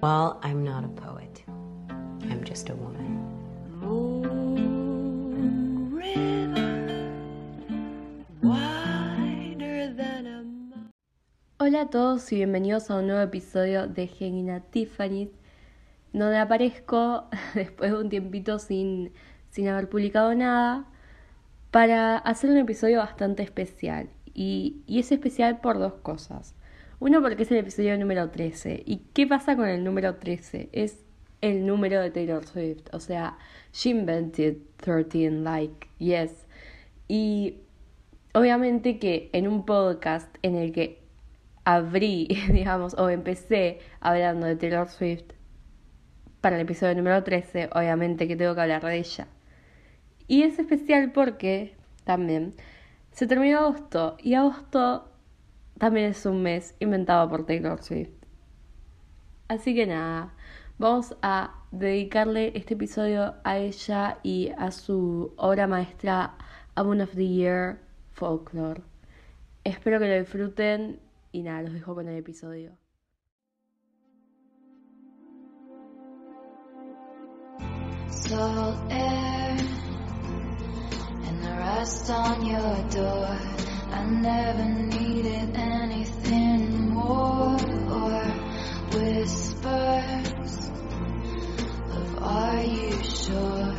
Well, I'm not a poet. I'm just a woman. Hola a todos y bienvenidos a un nuevo episodio de Genina Tiffany, donde aparezco después de un tiempito sin, sin haber publicado nada para hacer un episodio bastante especial. Y, y es especial por dos cosas. Uno porque es el episodio número 13. ¿Y qué pasa con el número 13? Es el número de Taylor Swift. O sea, she invented 13, like, yes. Y obviamente que en un podcast en el que abrí, digamos, o empecé hablando de Taylor Swift para el episodio número 13, obviamente que tengo que hablar de ella. Y es especial porque también se terminó agosto y agosto también es un mes inventado por Taylor Swift. Así que nada, vamos a dedicarle este episodio a ella y a su obra maestra Moon of the Year Folklore. Espero que lo disfruten y nada, los dejo con el episodio. Salt. I never needed anything more or whispers of are you sure?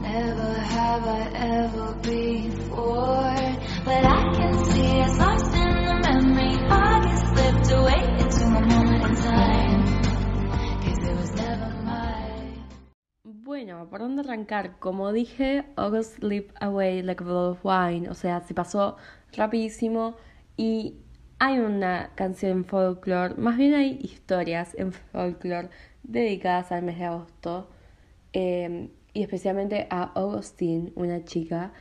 Never have I ever before, but I can see it's lost Bueno, ¿por dónde arrancar? Como dije, August slipped away like a bottle of wine, o sea, se pasó rapidísimo y hay una canción en folklore, más bien hay historias en folklore dedicadas al mes de agosto em, y especialmente a Augustine, una chica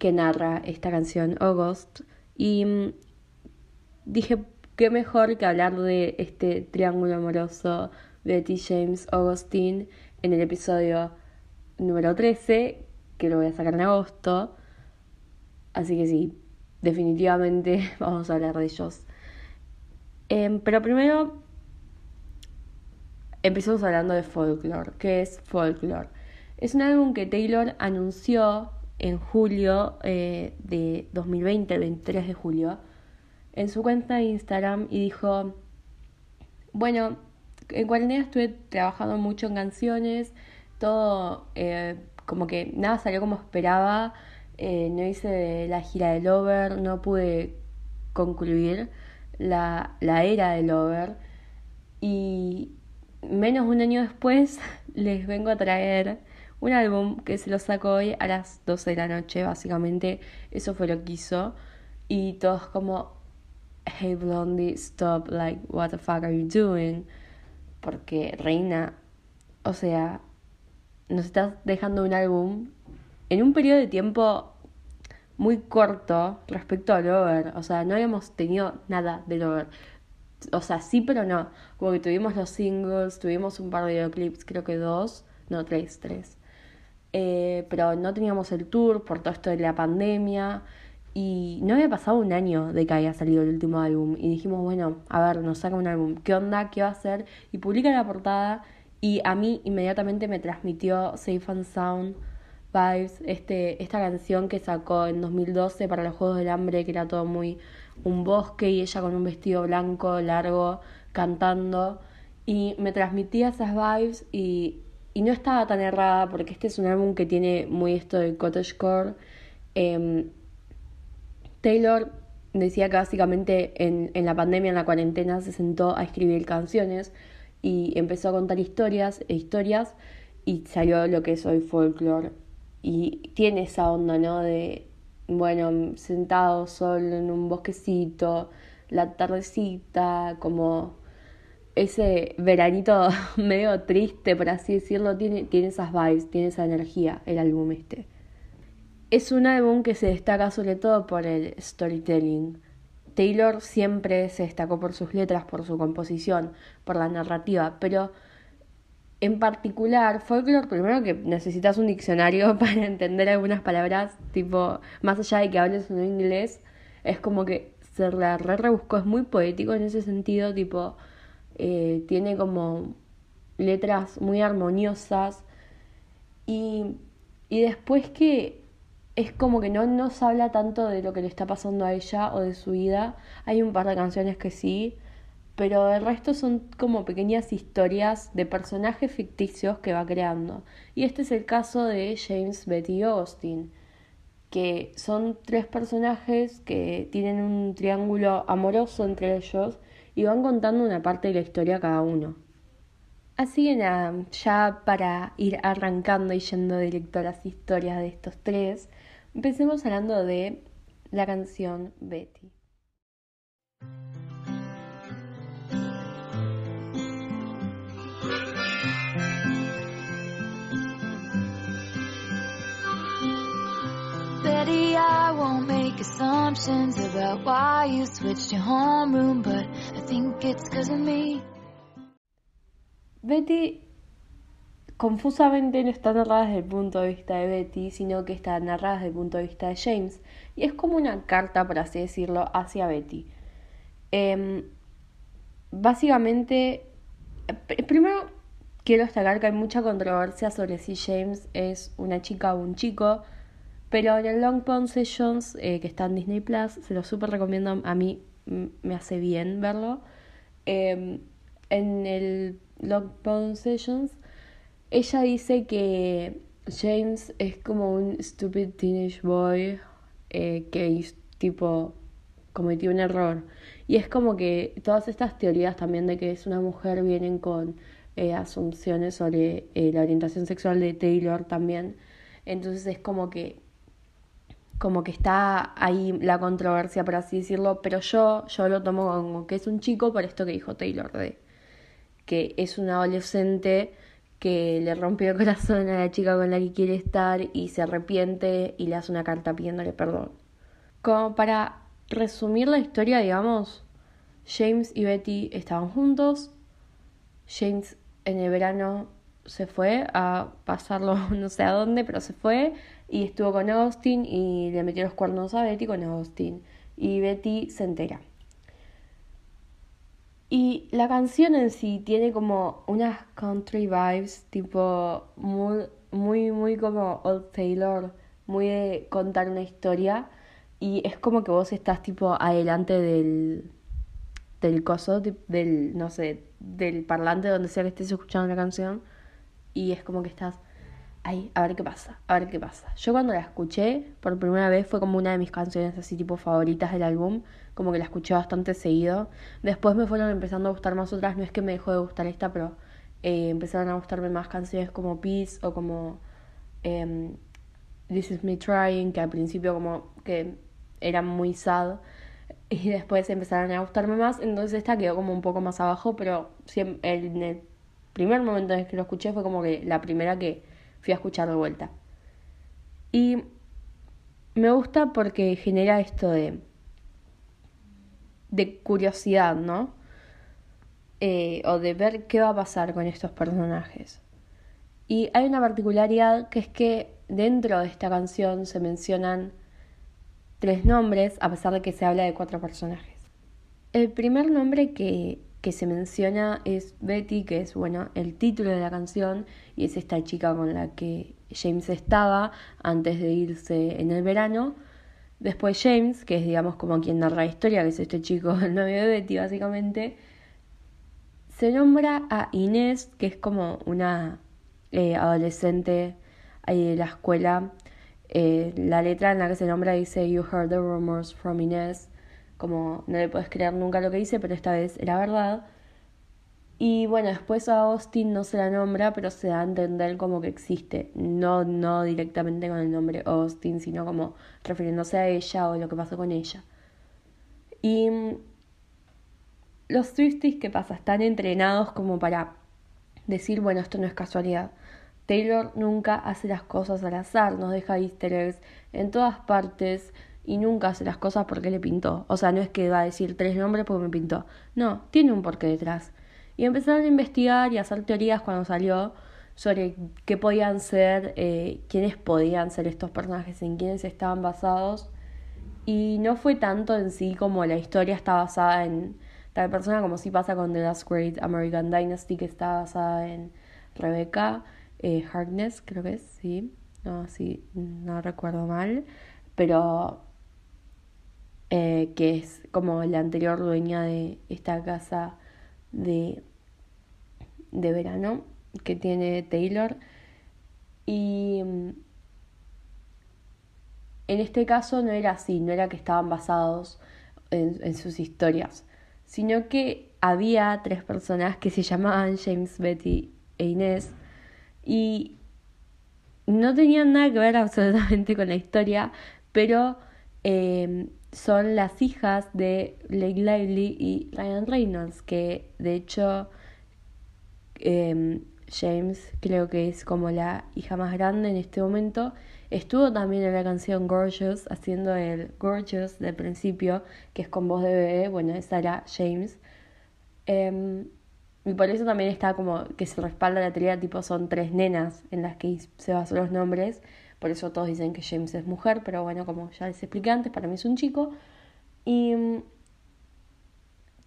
que narra esta canción, August, y mm, dije, qué mejor que hablar de este triángulo amoroso Betty James Augustine en el episodio número 13, que lo voy a sacar en agosto. Así que sí, definitivamente vamos a hablar de ellos. Em, pero primero empezamos hablando de Folklore. ¿Qué es Folklore? Es un álbum que Taylor anunció en julio eh, de 2020, el 23 de julio, en su cuenta de Instagram y dijo, bueno, en cuarentena estuve trabajando mucho en canciones, todo eh, como que nada salió como esperaba, eh, no hice la gira de Lover, no pude concluir la, la era de Lover y menos un año después les vengo a traer un álbum que se lo saco hoy a las 12 de la noche, básicamente. Eso fue lo que hizo. Y todos como hey Blondie, stop, like what the fuck are you doing? Porque Reina, o sea, nos estás dejando un álbum en un periodo de tiempo muy corto respecto a Lover, o sea, no habíamos tenido nada de Lover. O sea, sí, pero no. Como que tuvimos los singles, tuvimos un par de videoclips, creo que dos, no, tres, tres. Eh, pero no teníamos el tour por todo esto de la pandemia. Y no había pasado un año de que había salido el último álbum. Y dijimos, bueno, a ver, nos saca un álbum. ¿Qué onda? ¿Qué va a hacer? Y publica la portada. Y a mí inmediatamente me transmitió Safe and Sound Vibes, este, esta canción que sacó en 2012 para los Juegos del Hambre, que era todo muy un bosque y ella con un vestido blanco largo cantando. Y me transmitía esas vibes y, y no estaba tan errada porque este es un álbum que tiene muy esto de cottagecore. Eh, Taylor decía que básicamente en, la pandemia, en la cuarentena, se sentó a escribir canciones y empezó a contar historias e historias y salió lo que es hoy folklore. Y tiene esa onda, ¿no? De, bueno, sentado solo en un bosquecito, la tardecita, como ese veranito medio triste, por así decirlo, tiene, tiene esas vibes, tiene esa energía el álbum este. Es un álbum que se destaca sobre todo por el storytelling. Taylor siempre se destacó por sus letras, por su composición, por la narrativa, pero en particular, folklore, primero que necesitas un diccionario para entender algunas palabras, tipo, más allá de que hables en inglés, es como que se la re rebuscó, es muy poético en ese sentido, tipo, eh, tiene como letras muy armoniosas y, y después que es como que no nos habla tanto de lo que le está pasando a ella o de su vida. Hay un par de canciones que sí, pero el resto son como pequeñas historias de personajes ficticios que va creando. Y este es el caso de James, Betty y Austin, que son tres personajes que tienen un triángulo amoroso entre ellos y van contando una parte de la historia cada uno. Así que nada, ya para ir arrancando y yendo directo a las historias de estos tres, empecemos hablando de la canción Betty. Betty, I won't make assumptions about why you switched your homeroom, but I think it's cause of me. Betty confusamente no está narrada desde el punto de vista de Betty, sino que está narrada desde el punto de vista de James. Y es como una carta, por así decirlo, hacia Betty. Eh, básicamente, primero quiero destacar que hay mucha controversia sobre si James es una chica o un chico. Pero en el Long Pond Sessions, eh, que está en Disney Plus, se lo súper recomiendo. A mí me hace bien verlo. Eh, en el Long Pond Sessions, ella dice que James es como un stupid teenage boy eh, que tipo cometió un error. Y es como que todas estas teorías también de que es una mujer vienen con eh, asunciones sobre eh, la orientación sexual de Taylor también. Entonces es como que como que está ahí la controversia, por así decirlo, pero yo, yo lo tomo como que es un chico por esto que dijo Taylor, de que es un adolescente que le rompió el corazón a la chica con la que quiere estar y se arrepiente y le hace una carta pidiéndole perdón. Como para resumir la historia, digamos, James y Betty estaban juntos. James en el verano se fue a pasarlo no sé a dónde, pero se fue y estuvo con Austin y le metió los cuernos a Betty con Austin. Y Betty se entera. Y la canción en sí tiene como unas country vibes, tipo muy, muy, muy como Old Taylor, muy de contar una historia. Y es como que vos estás tipo adelante del, del coso, del, no sé, del parlante donde sea que estés escuchando la canción. Y es como que estás ahí, a ver qué pasa, a ver qué pasa. Yo cuando la escuché por primera vez fue como una de mis canciones así tipo favoritas del álbum como que la escuché bastante seguido. Después me fueron empezando a gustar más otras, no es que me dejó de gustar esta, pero eh, empezaron a gustarme más canciones como Peace o como em, This Is Me Trying, que al principio como que eran muy sad y después empezaron a gustarme más, entonces esta quedó como un poco más abajo, pero en el primer momento en que lo escuché fue como que la primera que fui a escuchar de vuelta. Y me gusta porque genera esto de de curiosidad, ¿no? Eh, o de ver qué va a pasar con estos personajes. Y hay una particularidad que es que dentro de esta canción se mencionan tres nombres, a pesar de que se habla de cuatro personajes. El primer nombre que, que se menciona es Betty, que es bueno el título de la canción, y es esta chica con la que James estaba antes de irse en el verano. Después James, que es digamos como quien narra la historia, que es este chico, el novio de Betty básicamente, se nombra a Inés, que es como una eh, adolescente ahí de la escuela. Eh, la letra en la que se nombra dice You heard the rumors from Inés, como no le puedes creer nunca lo que dice, pero esta vez era verdad. Y bueno, después a Austin no se la nombra, pero se da a entender como que existe. No, no directamente con el nombre Austin, sino como refiriéndose a ella o lo que pasó con ella. Y mm, los Swifties, ¿qué pasa? Están entrenados como para decir, bueno, esto no es casualidad. Taylor nunca hace las cosas al azar, nos deja easter eggs en todas partes y nunca hace las cosas porque le pintó. O sea, no es que va a decir tres nombres porque me pintó. No, tiene un porqué detrás. Y empezaron a investigar y a hacer teorías cuando salió sobre qué podían ser, eh, quiénes podían ser estos personajes, en quiénes estaban basados. Y no fue tanto en sí como la historia está basada en tal persona, como si pasa con The Last Great American Dynasty, que está basada en Rebecca eh, Harkness, creo que es, sí, no, sí, no recuerdo mal, pero eh, que es como la anterior dueña de esta casa de, de verano que tiene Taylor. Y mm, en este caso no era así, no era que estaban basados en, sus historias, sino que había tres personas que se llamaban James, Betty e Inés y no tenían nada que ver absolutamente con la historia, pero em, son las hijas de Blake Lively y Ryan Reynolds, que de hecho em, James creo que es como la hija más grande en este momento. Estuvo también en la canción Gorgeous, haciendo el Gorgeous del principio, que es con voz de bebé, bueno, esa era James. Em, y por eso también está como que se respalda la teoría, tipo son tres nenas en las que se basan los nombres, por eso todos dicen que James es mujer, pero bueno, como ya les expliqué antes, para mí es un chico. Y mm,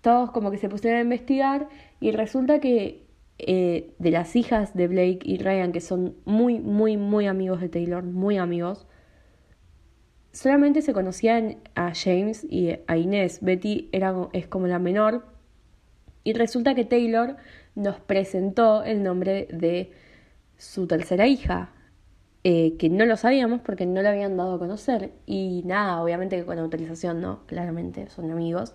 todos como que se pusieron a investigar y resulta que eh, de las hijas de Blake y Ryan, que son muy, muy, muy amigos de Taylor, muy amigos, solamente se conocían a James y a Inés. Betty era, es como la menor. Y resulta que Taylor nos presentó el nombre de su tercera hija, eh, que no lo sabíamos porque no lo habían dado a conocer. Y nada, obviamente que con autorización, ¿no? Claramente, son amigos.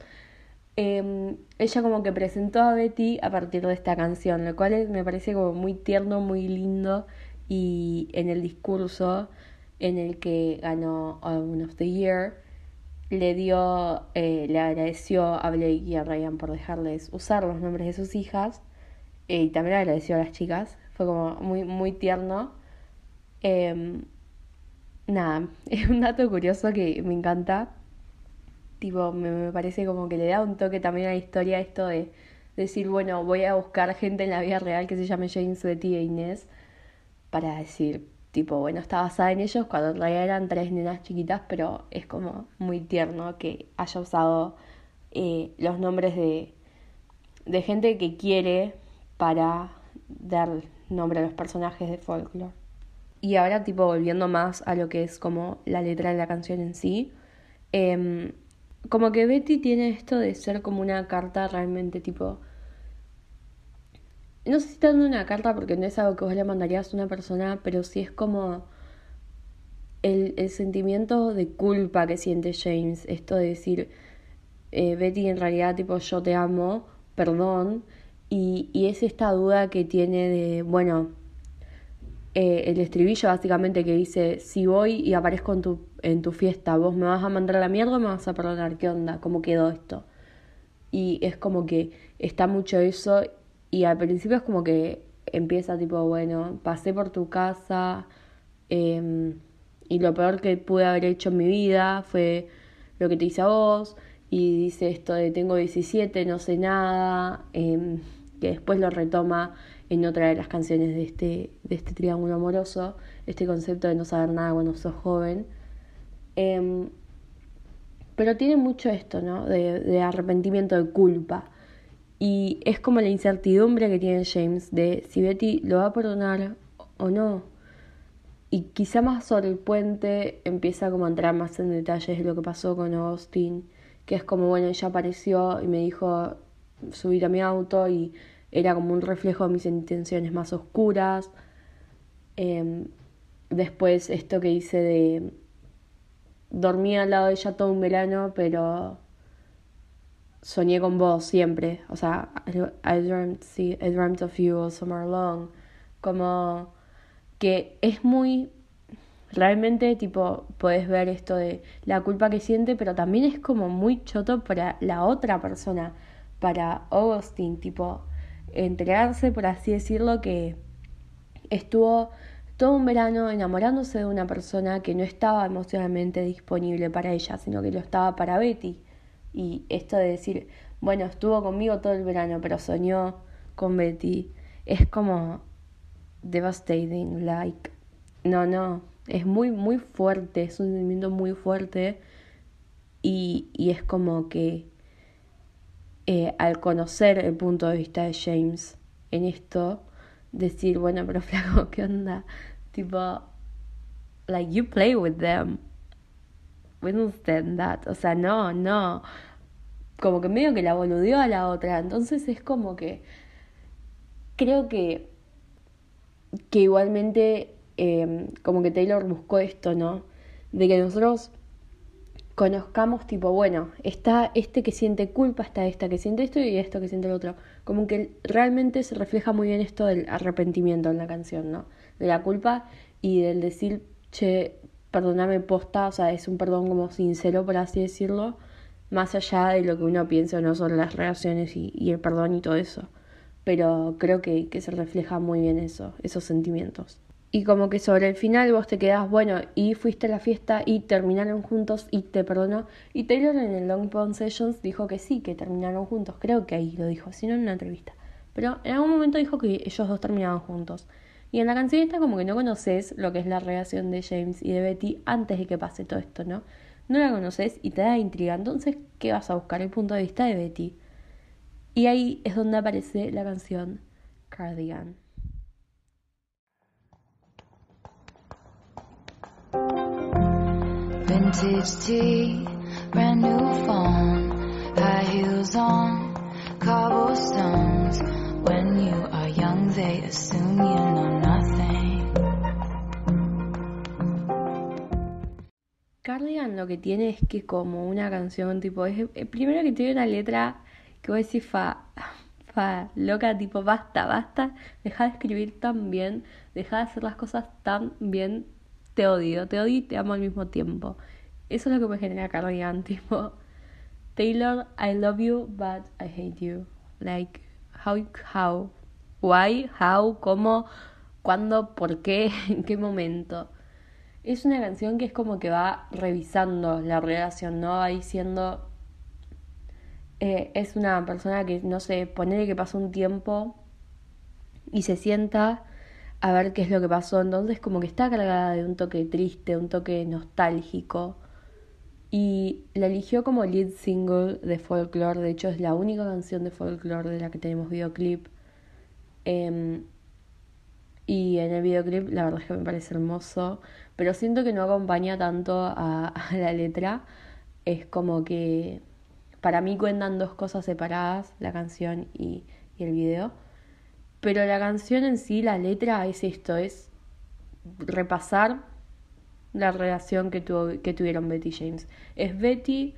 Em, ella como que presentó a Betty a partir de esta canción, lo cual me parece como muy tierno, muy lindo y en el discurso en el que ganó Album of the Year le dio, eh, le agradeció a Blake y a Ryan por dejarles usar los nombres de sus hijas eh, y también agradeció a las chicas, fue como muy, muy tierno. Em, nada, es un dato curioso que me encanta Tipo, me, parece como que le da un toque también a la historia esto de decir, bueno, voy a buscar gente en la vida real que se llame James, Betty e Inés para decir, tipo, bueno, está basada en ellos cuando en realidad eran tres nenas chiquitas, pero es como muy tierno que haya usado eh, los nombres de, de gente que quiere para dar nombre a los personajes de folklore. Y ahora, tipo, volviendo más a lo que es como la letra de la canción en sí, eh, como que Betty tiene esto de ser como una carta realmente tipo... No sé si dando una carta porque no es algo que vos le mandarías a una persona, pero sí es como el, el sentimiento de culpa que siente James. Esto de decir, eh, Betty en realidad tipo yo te amo, perdón. Y, y es esta duda que tiene de, bueno, eh, el estribillo básicamente que dice, si voy y aparezco en tu, fiesta, vos me vas a mandar la mierda o me vas a perdonar, ¿qué onda? ¿Cómo quedó esto? Y es como que está mucho eso y al principio es como que empieza tipo, bueno, pasé por tu casa em, y lo peor que pude haber hecho en mi vida fue lo que te hice a vos y dice esto de tengo 17, no sé nada, em, que después lo retoma en otra de las canciones de este, de este triángulo amoroso, este concepto de no saber nada cuando sos joven. Em, pero tiene mucho esto, ¿no? De, de, arrepentimiento, de culpa. Y es como la incertidumbre que tiene James de si Betty lo va a perdonar o no. Y quizá más sobre el puente empieza como a entrar más en detalles de lo que pasó con Austin, que es como, bueno, ella apareció y me dijo subir a mi auto y era como un reflejo de mis intenciones más oscuras. Em, después esto que hice de dormir al lado de ella todo un verano, pero soñé con vos siempre. O sea, I dreamt, I dreamt of you all summer long. Como que es muy realmente tipo puedes ver esto de la culpa que siente, pero también es como muy choto para la otra persona, para Augustine, tipo entregarse, por así decirlo, que estuvo todo un verano enamorándose de una persona que no estaba emocionalmente disponible para ella, sino que lo estaba para Betty. Y esto de decir, bueno, estuvo conmigo todo el verano, pero soñó con Betty, es como devastating, like, no, no, es muy, muy fuerte, es un sentimiento muy fuerte y, y es como que eh, al conocer el punto de vista de James en esto, decir, bueno, pero flaco, ¿qué onda? Tipo, like, you play with them. We don't stand that. O sea, no, no. Como que medio que la boludeó a la otra. Entonces es como que. Creo que. Que igualmente. Eh, como que Taylor buscó esto, ¿no? De que nosotros conozcamos tipo, bueno, está este que siente culpa, está esta que siente esto y esto que siente el otro. Como que realmente se refleja muy bien esto del arrepentimiento en la canción, ¿no? De la culpa y del decir, che, perdóname posta, o sea, es un perdón como sincero, por así decirlo, más allá de lo que uno piensa no sobre las relaciones y, y el perdón y todo eso. Pero creo que, que se refleja muy bien eso, esos sentimientos. Y como que sobre el final vos te quedás, bueno, y fuiste a la fiesta y terminaron juntos y te perdonó. Y Taylor en el Long Pond Sessions dijo que sí, que terminaron juntos. Creo que ahí lo dijo, si no en una entrevista. Pero en algún momento dijo que ellos dos terminaban juntos. Y en la canción está como que no conoces lo que es la relación de James y de Betty antes de que pase todo esto, ¿no? No la conoces y te da intriga. Entonces, ¿qué vas a buscar? El punto de vista de Betty. Y ahí es donde aparece la canción Cardigan. Vintage tea, brand new phone, high heels on, cobblestones. When you are young, they assume you know nothing. Cardigan lo que tiene es que como una canción tipo, es, primero que tiene una letra que voy a decir fa, fa, loca, tipo, basta, basta, deja de escribir tan bien, deja de hacer las cosas tan bien, te odio, te odio y te amo al mismo tiempo. Eso es lo que me genera Cardigan, tipo, Taylor, I love you, but I hate you. Like, how, how, why, how, cómo, cuándo, por qué, en qué momento. Es una canción que es como que va revisando la relación, ¿no? Va diciendo, eh, es una persona que, no sé, ponele que pasó un tiempo y se sienta a ver qué es lo que pasó. Entonces como que está cargada de un toque triste, un toque nostálgico. Y la eligió como lead single de Folklore. De hecho es la única canción de Folklore de la que tenemos videoclip. Em, y en el videoclip la verdad es que me parece hermoso. Pero siento que no acompaña tanto a, la letra. Es como que para mí cuentan dos cosas separadas, la canción y el video. Pero la canción en sí, la letra es esto, es repasar la relación que, que tuvieron Betty James. Es Betty,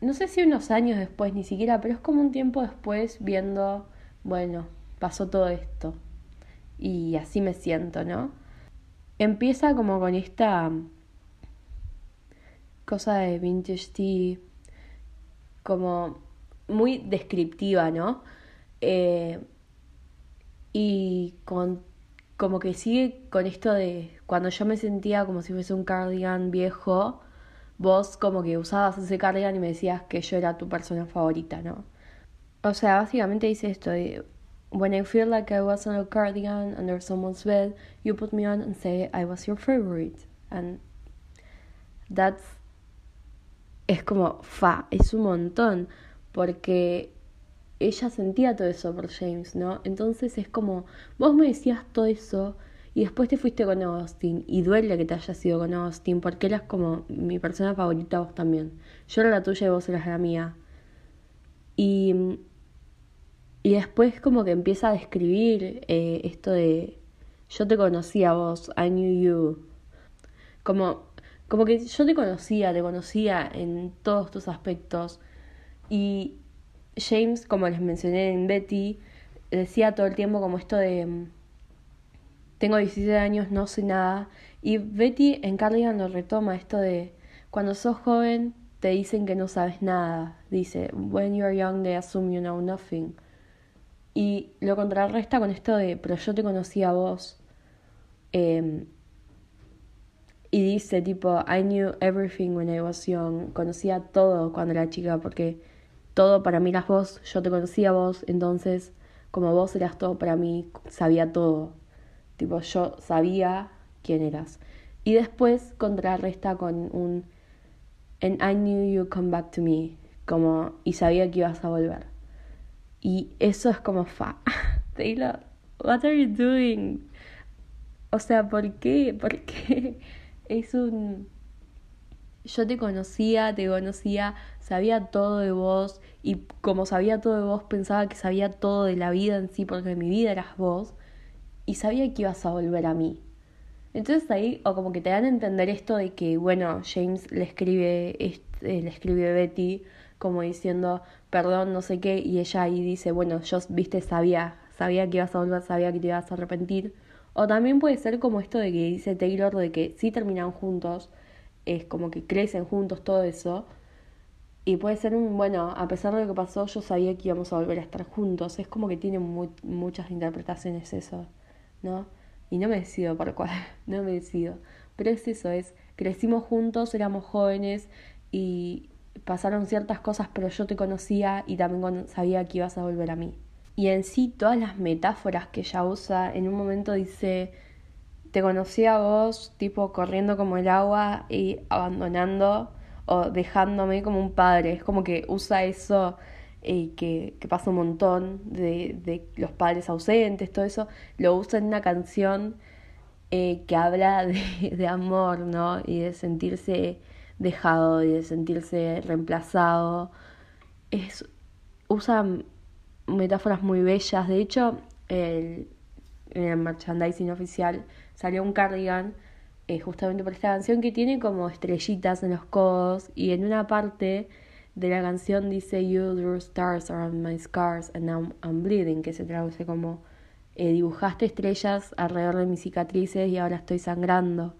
no sé si unos años después ni siquiera, pero es como un tiempo después viendo, bueno, pasó todo esto. Y así me siento, ¿no? Empieza como con esta cosa de vintage tea, como muy descriptiva, ¿no? Eh, y como que sigue con esto de cuando yo me sentía como si fuese un cardigan viejo, vos como que usabas ese cardigan y me decías que yo era tu persona favorita, ¿no? O sea, básicamente dice esto de When I feel like I was on a cardigan under someone's bed, you put me on and say I was your favorite. And that's es como fa, es un montón, porque ella sentía todo eso por James, ¿no? Entonces es como, vos me decías todo eso y después te fuiste con Austin y duele que te hayas ido con Austin porque eras como mi persona favorita vos también. Yo era la tuya y vos eras la mía. Y, y después como que empieza a describir eh, esto de, yo te conocía a vos, I knew you. Como, como que yo te conocía, te conocía en todos tus aspectos. Y James, como les mencioné en Betty, decía todo el tiempo como esto de tengo 17 años, no sé nada. Y Betty en Cardigan lo retoma esto de cuando sos joven te dicen que no sabes nada. Dice, when you are young they assume you know nothing. Y lo contrarresta con esto de, pero yo te conocí a vos. Eh, y dice tipo, I knew everything when I was young. Conocía todo cuando era chica porque todo para mí eras vos, yo te conocía a vos, entonces como vos eras todo para mí, sabía todo. Tipo, yo sabía quién eras. Y después contrarresta con un And I knew you come back to me. como, y sabía que ibas a volver. Y eso es como, fa, Taylor, what are you doing? O sea, ¿por qué? ¿Por qué? Es un... Yo te conocía, te conocía, sabía todo de vos y como sabía todo de vos pensaba que sabía todo de la vida en sí porque mi vida eras vos y sabía que ibas a volver a mí. Entonces ahí, o como que te dan a entender esto de que, bueno, James le escribe, este, le escribe Betty como diciendo, perdón, no sé qué, y ella ahí dice, bueno, yo, viste, sabía, sabía que ibas a volver, sabía que te ibas a arrepentir. O también puede ser como esto de que dice Taylor de que sí terminan juntos, es como que crecen juntos, todo eso. Y puede ser un, bueno, a pesar de lo que pasó, yo sabía que íbamos a volver a estar juntos. Es como que tiene muchas interpretaciones eso, ¿no? y no me decido por cuál, no me decido. Pero es eso, es, crecimos juntos, éramos jóvenes y pasaron ciertas cosas, pero yo te conocía y también sabía que ibas a volver a mí. Y en sí, todas las metáforas que ella usa, en un momento dice, te conocí a vos, tipo corriendo como el agua y abandonando o dejándome como un padre. Es como que usa eso eh, que, que, pasa un montón de, de, los padres ausentes, todo eso, lo usa en una canción eh, que habla de, de, amor, ¿no? Y de sentirse dejado y de sentirse reemplazado. Es, usa metáforas muy bellas. De hecho, el merchandising oficial salió un cardigan eh, justamente por esta canción que tiene como estrellitas en los codos y en una parte de la canción dice You drew stars around my scars and now I'm bleeding, que se traduce como eh, dibujaste estrellas alrededor de mis cicatrices y ahora estoy sangrando.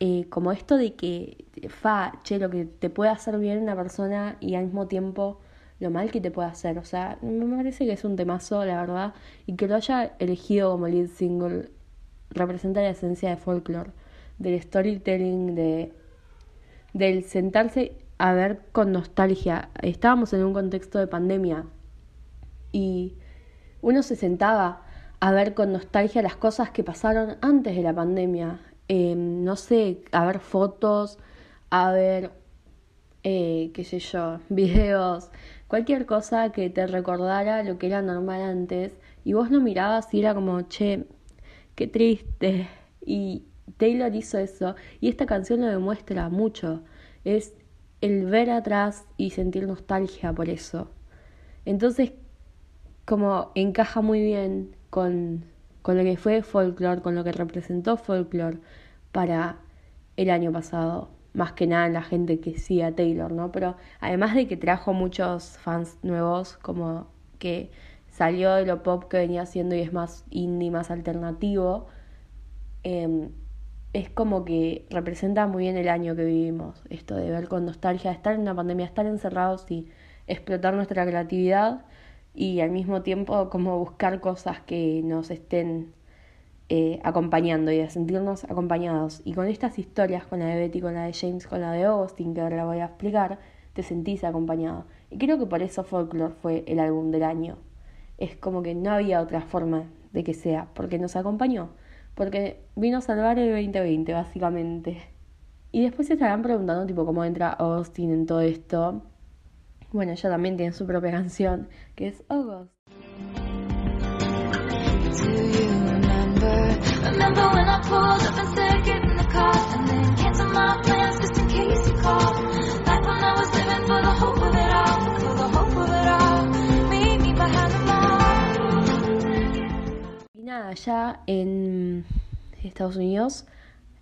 Eh, como esto de que, fa, che, lo que te puede hacer bien una persona y al mismo tiempo lo mal que te puede hacer. O sea, me parece que es un temazo, la verdad, y que lo haya elegido como lead single representa la esencia de folklore, del storytelling, de del sentarse a ver con nostalgia. Estábamos en un contexto de pandemia y uno se sentaba a ver con nostalgia las cosas que pasaron antes de la pandemia. Em, no sé, a ver fotos, a ver, eh, qué sé yo, videos, cualquier cosa que te recordara lo que era normal antes. Y vos no mirabas y era como, che, qué triste. Y Taylor hizo eso. Y esta canción lo demuestra mucho. Es el ver atrás y sentir nostalgia por eso. Entonces, como encaja muy bien con, con lo que fue folklore, con lo que representó folklore para el año pasado. Más que nada la gente que sí a Taylor, ¿no? Pero además de que trajo muchos fans nuevos, como que salió de lo pop que venía haciendo y es más indie, más alternativo, eh, es como que representa muy bien el año que vivimos, esto de ver con nostalgia, estar en una pandemia, estar encerrados y explotar nuestra creatividad y al mismo tiempo como buscar cosas que nos estén eh, acompañando y de sentirnos acompañados. Y con estas historias, con la de Betty, con la de James, con la de Austin, que ahora la voy a explicar, te sentís acompañado. Y creo que por eso Folklore fue el álbum del año. Es como que no había otra forma de que sea, porque nos acompañó porque vino a salvar el 2020, básicamente. Y después se estarán preguntando, tipo, cómo entra Austin en todo esto. Bueno, ella también tiene su propia canción, que es August. Nada, ya en Estados Unidos,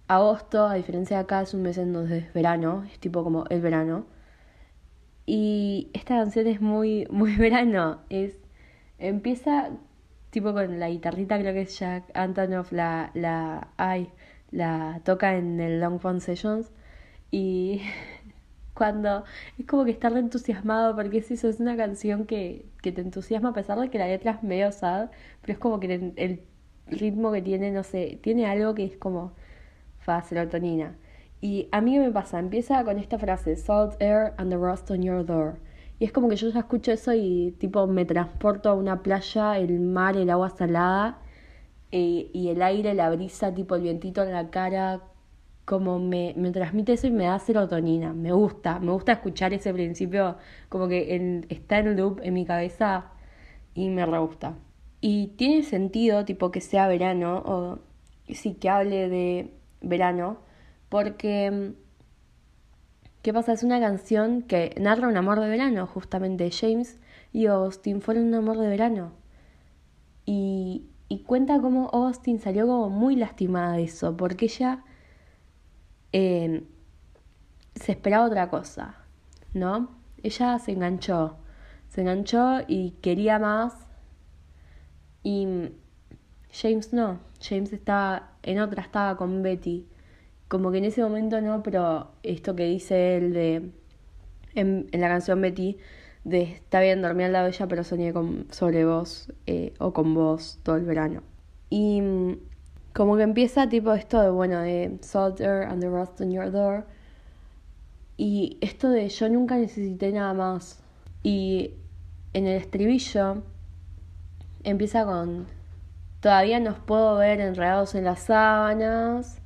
agosto, a diferencia de acá, es un mes en donde es verano, es tipo como el verano. Y esta canción es muy, muy verano. Es, empieza tipo con la guitarrita, creo que es Jack Antonoff, la, la, ay, la toca en el Long Phone Sessions. Y cuando es como que estar entusiasmado porque es eso, es una canción que, que te entusiasma a pesar de que la letra es medio sad, pero es como que el, ritmo que tiene, no sé, tiene algo que es como fa, serotonina. Y a mí me pasa, empieza con esta frase, salt air and the rust on your door. Y es como que yo ya escucho eso y tipo me transporto a una playa, el mar, el agua salada eh, y el aire, la brisa, tipo el vientito en la cara, como me, me transmite eso y me da serotonina. Me gusta, me gusta escuchar ese principio, como que está en loop en mi cabeza y me re gusta. Y tiene sentido, tipo, que sea verano, o sí, que hable de verano, porque, ¿qué pasa? Es una canción que narra un amor de verano, justamente. James y Austin fueron un amor de verano. Y, y cuenta cómo Austin salió como muy lastimada de eso, porque ella se esperaba otra cosa, ¿no? Ella se enganchó, se enganchó y quería más. Y James no, James estaba en otra, estaba con Betty. Como que en ese momento no, pero esto que dice él de en, la canción Betty de está bien dormí al lado ella pero soñé con, sobre vos eh, o con vos todo el verano y como que empieza tipo esto de bueno de soldier and the rust on your door. Y esto de yo nunca necesité nada más. Y en el estribillo empieza con todavía nos puedo ver enredados en las sábanas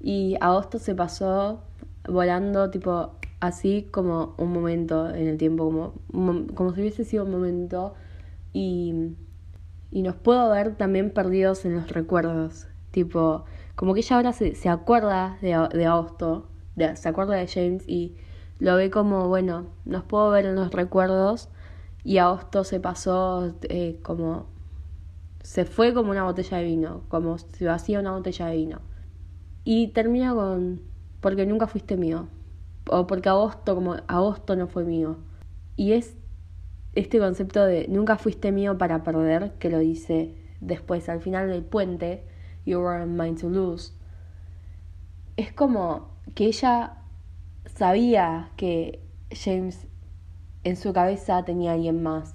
y agosto se pasó volando tipo así como un momento en el tiempo, como, como si hubiese sido un momento. Y, y nos puedo ver también perdidos en los recuerdos, tipo, como que ella ahora se, se acuerda de, de de- se acuerda de James y lo ve como, bueno, nos puedo ver en los recuerdos y agosto se pasó eh, como, se fue como una botella de vino, como si vacía una botella de vino. Y termina con porque nunca fuiste mío. O porque agosto, como agosto no fue mío. Y es este concepto de nunca fuiste mío para perder, que lo dice después al final del puente, You were mine to lose. Es como que ella sabía que James en su cabeza tenía a alguien más.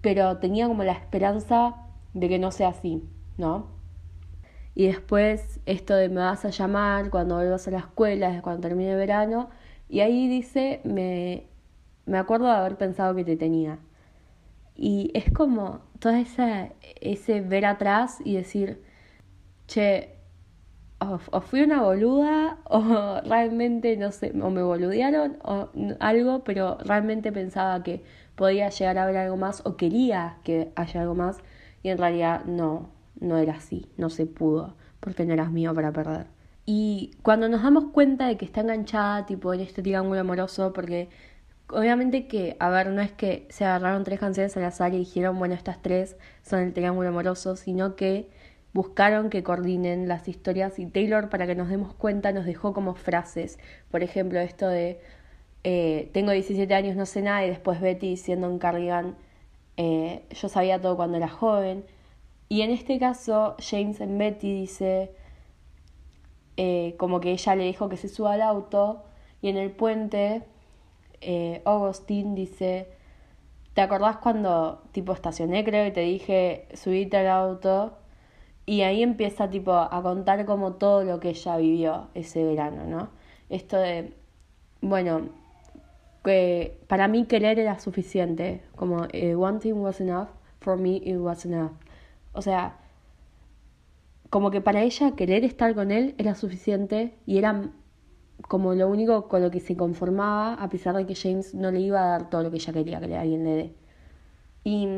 Pero tenía como la esperanza de que no sea así, ¿no? Y después esto de me vas a llamar cuando vuelvas a la escuela, cuando termine el verano. Y ahí dice, me, me acuerdo de haber pensado que te tenía. Y es como todo esa, ese ver atrás y decir, che, o, fui una boluda o realmente, no sé, o me boludearon o algo, pero realmente pensaba que podía llegar a haber algo más o quería que haya algo más y en realidad no, no era así, no se pudo, porque no eras mío para perder. Y cuando nos damos cuenta de que está enganchada, tipo, en este triángulo amoroso, porque obviamente que, a ver, no es que se agarraron tres canciones al azar y dijeron, bueno, estas tres son el triángulo amoroso, sino que buscaron que coordinen las historias y Taylor, para que nos demos cuenta, nos dejó como frases. Por ejemplo, esto de, eh, tengo 17 años, no sé nada, y después Betty diciendo en Cardigan, eh, yo sabía todo cuando era joven. Y en este caso, James en Betty dice eh, como que ella le dijo que se suba al auto y en el puente Augustine dice, ¿te acordás cuando tipo estacioné creo y te dije subite al auto? Y ahí empieza tipo a contar como todo lo que ella vivió ese verano, ¿no? Esto de, bueno, que para mí querer era suficiente, como eh, one thing was enough, for me it was enough. O sea, como que para ella querer estar con él era suficiente y era como lo único con lo que se conformaba, a pesar de que James no le iba a dar todo lo que ella quería que alguien le dé. Y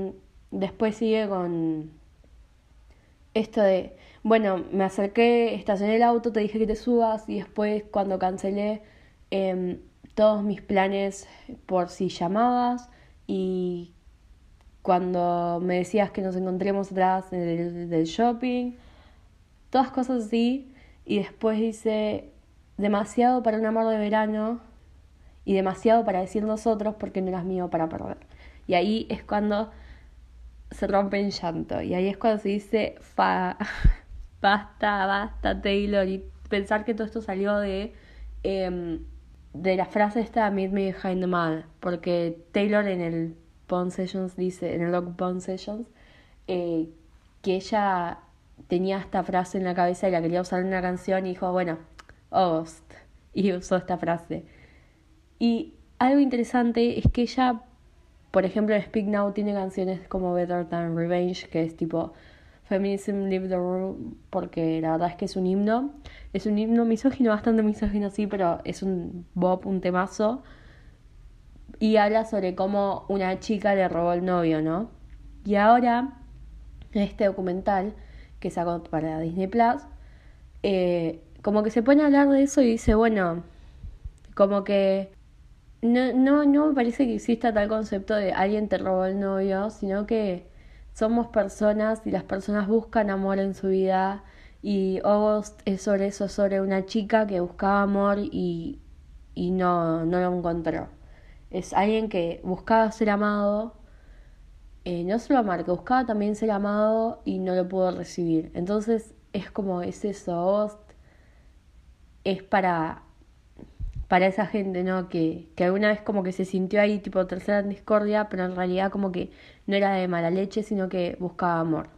después sigue con esto de, bueno, me acerqué, estacioné el auto, te dije que te subas y después cuando cancelé em, todos mis planes por si llamabas y cuando me decías que nos encontremos atrás del, del shopping, todas cosas así. Y después dice, demasiado para un amor de verano y demasiado para decir nosotros porque no eras mío para perder. Y ahí es cuando se rompe en llanto. Y ahí es cuando se dice, fa, basta, basta, Taylor. Y pensar que todo esto salió de, eh, de la frase esta, Meet Me Behind the Man. Porque Taylor en el Bond Sessions dice, en el Rock Bond Sessions, eh, que ella tenía esta frase en la cabeza y la quería usar en una canción y dijo, bueno, August. Y usó esta frase. Y algo interesante es que ella, por ejemplo, Speak Now tiene canciones como Better Than Revenge, que es tipo Feminism Leave the Room porque la verdad es que es un himno. Es un himno misógino, bastante misógino, sí, pero es un bop, un temazo. Y habla sobre cómo una chica le robó el novio, ¿no? Y ahora, este documental que sacó para Disney Plus, eh, como que se pone a hablar de eso y dice, bueno, como que no, no, no me parece que exista tal concepto de alguien te robó el novio, sino que somos personas y las personas buscan amor en su vida y August es sobre eso, sobre una chica que buscaba amor y, y no, no lo encontró. Es alguien que buscaba ser amado, eh, no solo amar, que buscaba también ser amado y no lo pudo recibir. Entonces es como, es eso, es para para esa gente, ¿no? Que, que alguna vez como que se sintió ahí tipo tercera discordia, pero en realidad como que no era de mala leche, sino que buscaba amor.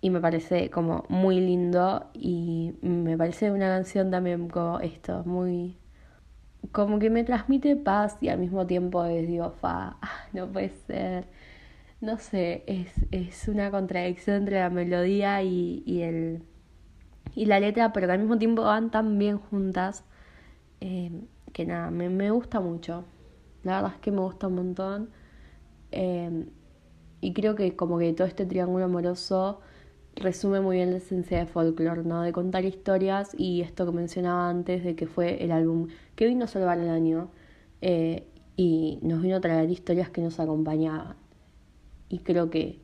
Y me parece como muy lindo y me parece una canción también como esto, muy... Como que me transmite paz y al mismo tiempo es, digo, fa, no puede ser. No sé, es, es una contradicción entre la melodía y, y, el, y la letra, pero que al mismo tiempo van tan bien juntas. Eh, que nada, me, me, gusta mucho. La verdad es que me gusta un montón. Eh, y creo que como que todo este triángulo amoroso resume muy bien la esencia de folklore, ¿no? De contar historias y esto que mencionaba antes de que fue el álbum que vino a salvar el año eh, y nos vino a traer historias que nos acompañaban. Y creo que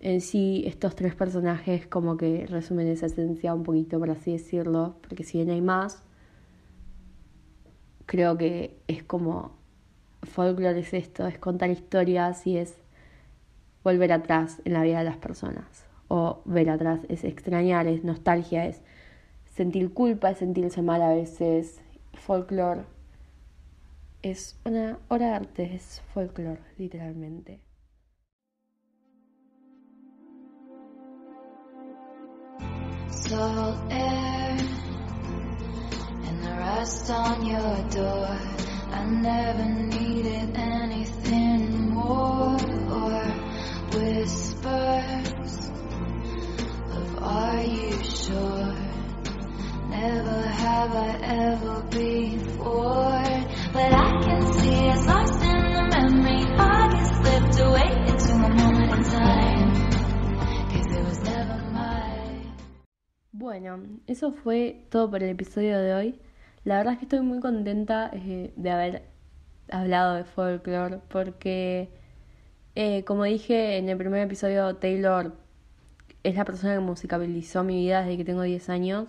en sí estos tres personajes como que resumen esa esencia un poquito, por así decirlo, porque si bien hay más, creo que es como folklore es esto, es contar historias y es volver atrás en la vida de las personas. O ver atrás es extrañar, es nostalgia, es sentir culpa, es sentirse mal a veces. Folklore es una hora de arte, es folklore, literalmente. Rust on your door. I never needed anything more or whispers of are you sure? Never have I ever before, but I can see lost in the memory. I get slipped away into a moment in time. Bueno, eso fue todo el episodio de hoy. La verdad es que estoy muy contenta eh, de haber hablado de folklore porque, eh, como dije en el primer episodio, Taylor es la persona que musicalizó mi vida desde que tengo 10 años.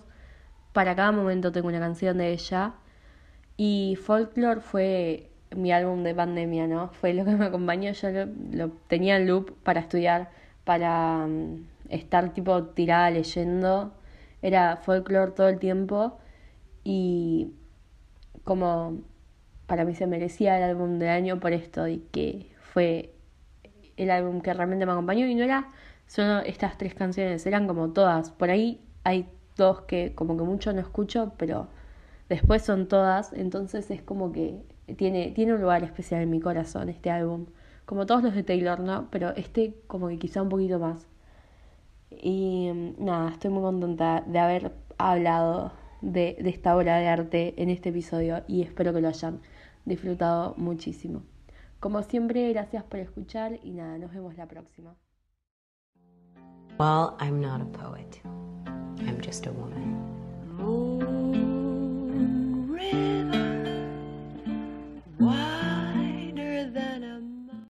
Para cada momento tengo una canción de ella. Y Folklore fue mi álbum de pandemia, ¿no? Fue lo que me acompañó. Yo lo, tenía en loop para estudiar, para um, estar tipo tirada leyendo. Era Folklore todo el tiempo. Y como para mí se merecía el álbum del año por esto y que fue el álbum que realmente me acompañó y no era solo estas tres canciones, eran como todas. Por ahí hay dos que como que mucho no escucho, pero después son todas, entonces es como que tiene, tiene un lugar especial en mi corazón este álbum. Como todos los de Taylor, ¿no? Pero este como que quizá un poquito más. Y nada, estoy muy contenta de haber hablado de, de esta obra de arte en este episodio y espero que lo hayan disfrutado muchísimo. Como siempre, gracias por escuchar y nada, nos vemos la próxima. Well, I'm not a poet. I'm just a woman. Moon River, why